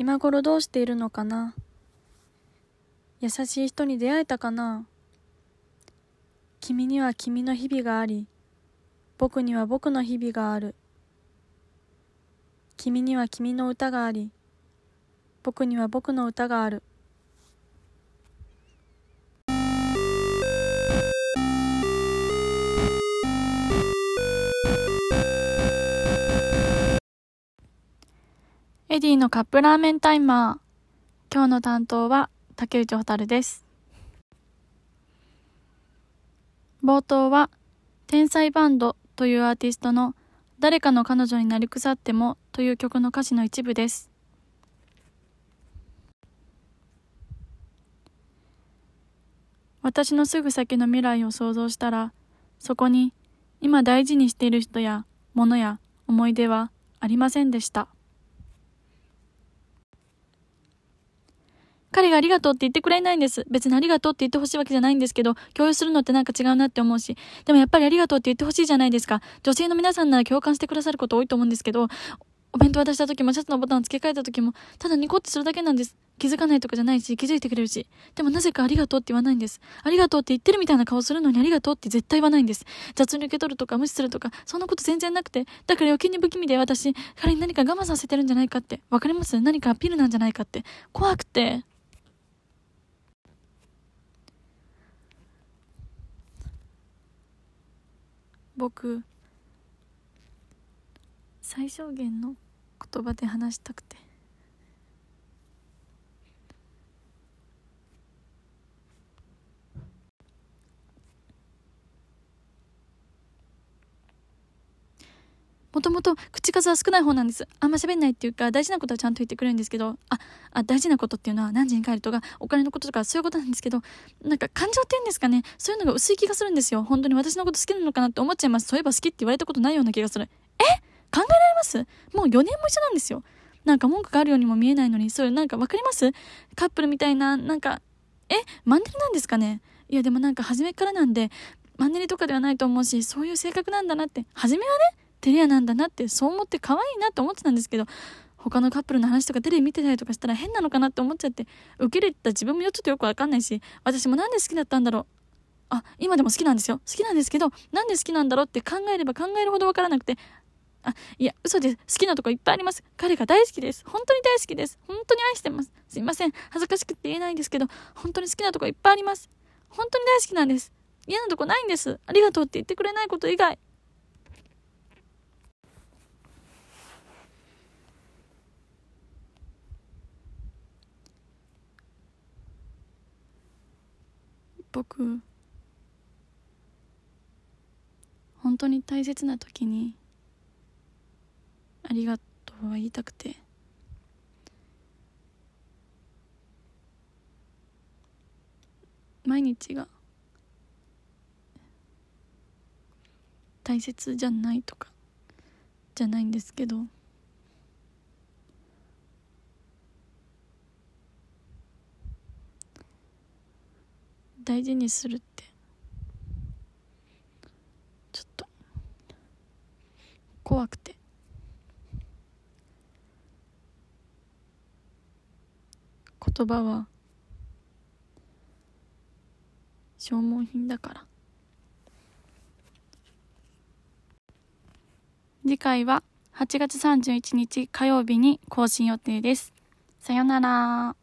今頃どうしているのかな？優しい人に出会えたかな？君には君の日々があり僕には僕の日々がある。君には君の歌があり僕には僕の歌がある。エディのカップラーメンタイマー。今日の担当は竹内蛍です。冒頭は、天才バンドというアーティストの誰かの彼女になり腐ってもという曲の歌詞の一部です。私のすぐ先の未来を想像したら、そこに今大事にしている人や物や思い出はありませんでした。彼がありがとうって言ってくれないんです。別にありがとうって言ってほしいわけじゃないんですけど、共有するのってなんか違うなって思うし。でもやっぱりありがとうって言ってほしいじゃないですか。女性の皆さんなら共感してくださること多いと思うんですけど、お弁当渡した時もシャツのボタンを付け替えた時も、ただニコってするだけなんです。気づかないとかじゃないし、気づいてくれるし。でもなぜかありがとうって言わないんです。ありがとうって言ってるみたいな顔するのにありがとうって絶対言わないんです。雑に受け取るとか無視するとか、そんなこと全然なくて。だから余計に不気味で私、彼に何か我慢させてるんじゃないかって。わかります？何かアピールなんじゃないかって。怖くて。僕最小限の言葉で話したくて。もともと口数は少ない方なんです。あんま喋んないっていうか、大事なことはちゃんと言ってくれるんですけど、あ、あ、大事なことっていうのは何時に帰るとか、お金のこととか、そういうことなんですけど、なんか感情って言うんですかね、そういうのが薄い気がするんですよ。本当に私のこと好きなのかなって思っちゃいます。そういえば好きって言われたことないような気がする。え？考えられます？もう4年も一緒なんですよ。なんか文句があるようにも見えないのに、そういうなんかわかります？カップルみたいな、なんか、え？マンネリなんですかね？いやでもなんか初めからなんで、マンネリとかではないと思うし、そういう性格なんだなって、初めはね、テレアなんだなってそう思って可愛いなって思ってたんですけど他のカップルの話とかテレビ見てたりとかしたら変なのかなって思っちゃって受け入れた自分もちょっとよくわかんないし私もなんで好きだったんだろうあ今でも好きなんですよ好きなんですけどなんで好きなんだろうって考えれば考えるほどわからなくてあ、いや、嘘です。好きなとこいっぱいあります。彼が大好きです。本当に大好きです。本当に愛してます。すいません。恥ずかしくて言えないんですけど、本当に好きなとこいっぱいあります。本当に大好きなんです。嫌なとこないんです。ありがとうって言ってくれないこと以外。僕本当に大切な時にありがとうは言いたくて。毎日が大切じゃないとかじゃないんですけど。大事にするって。ちょっと。怖くて。言葉は。消耗品だから。次回は8月31日火曜日に更新予定です。さよなら。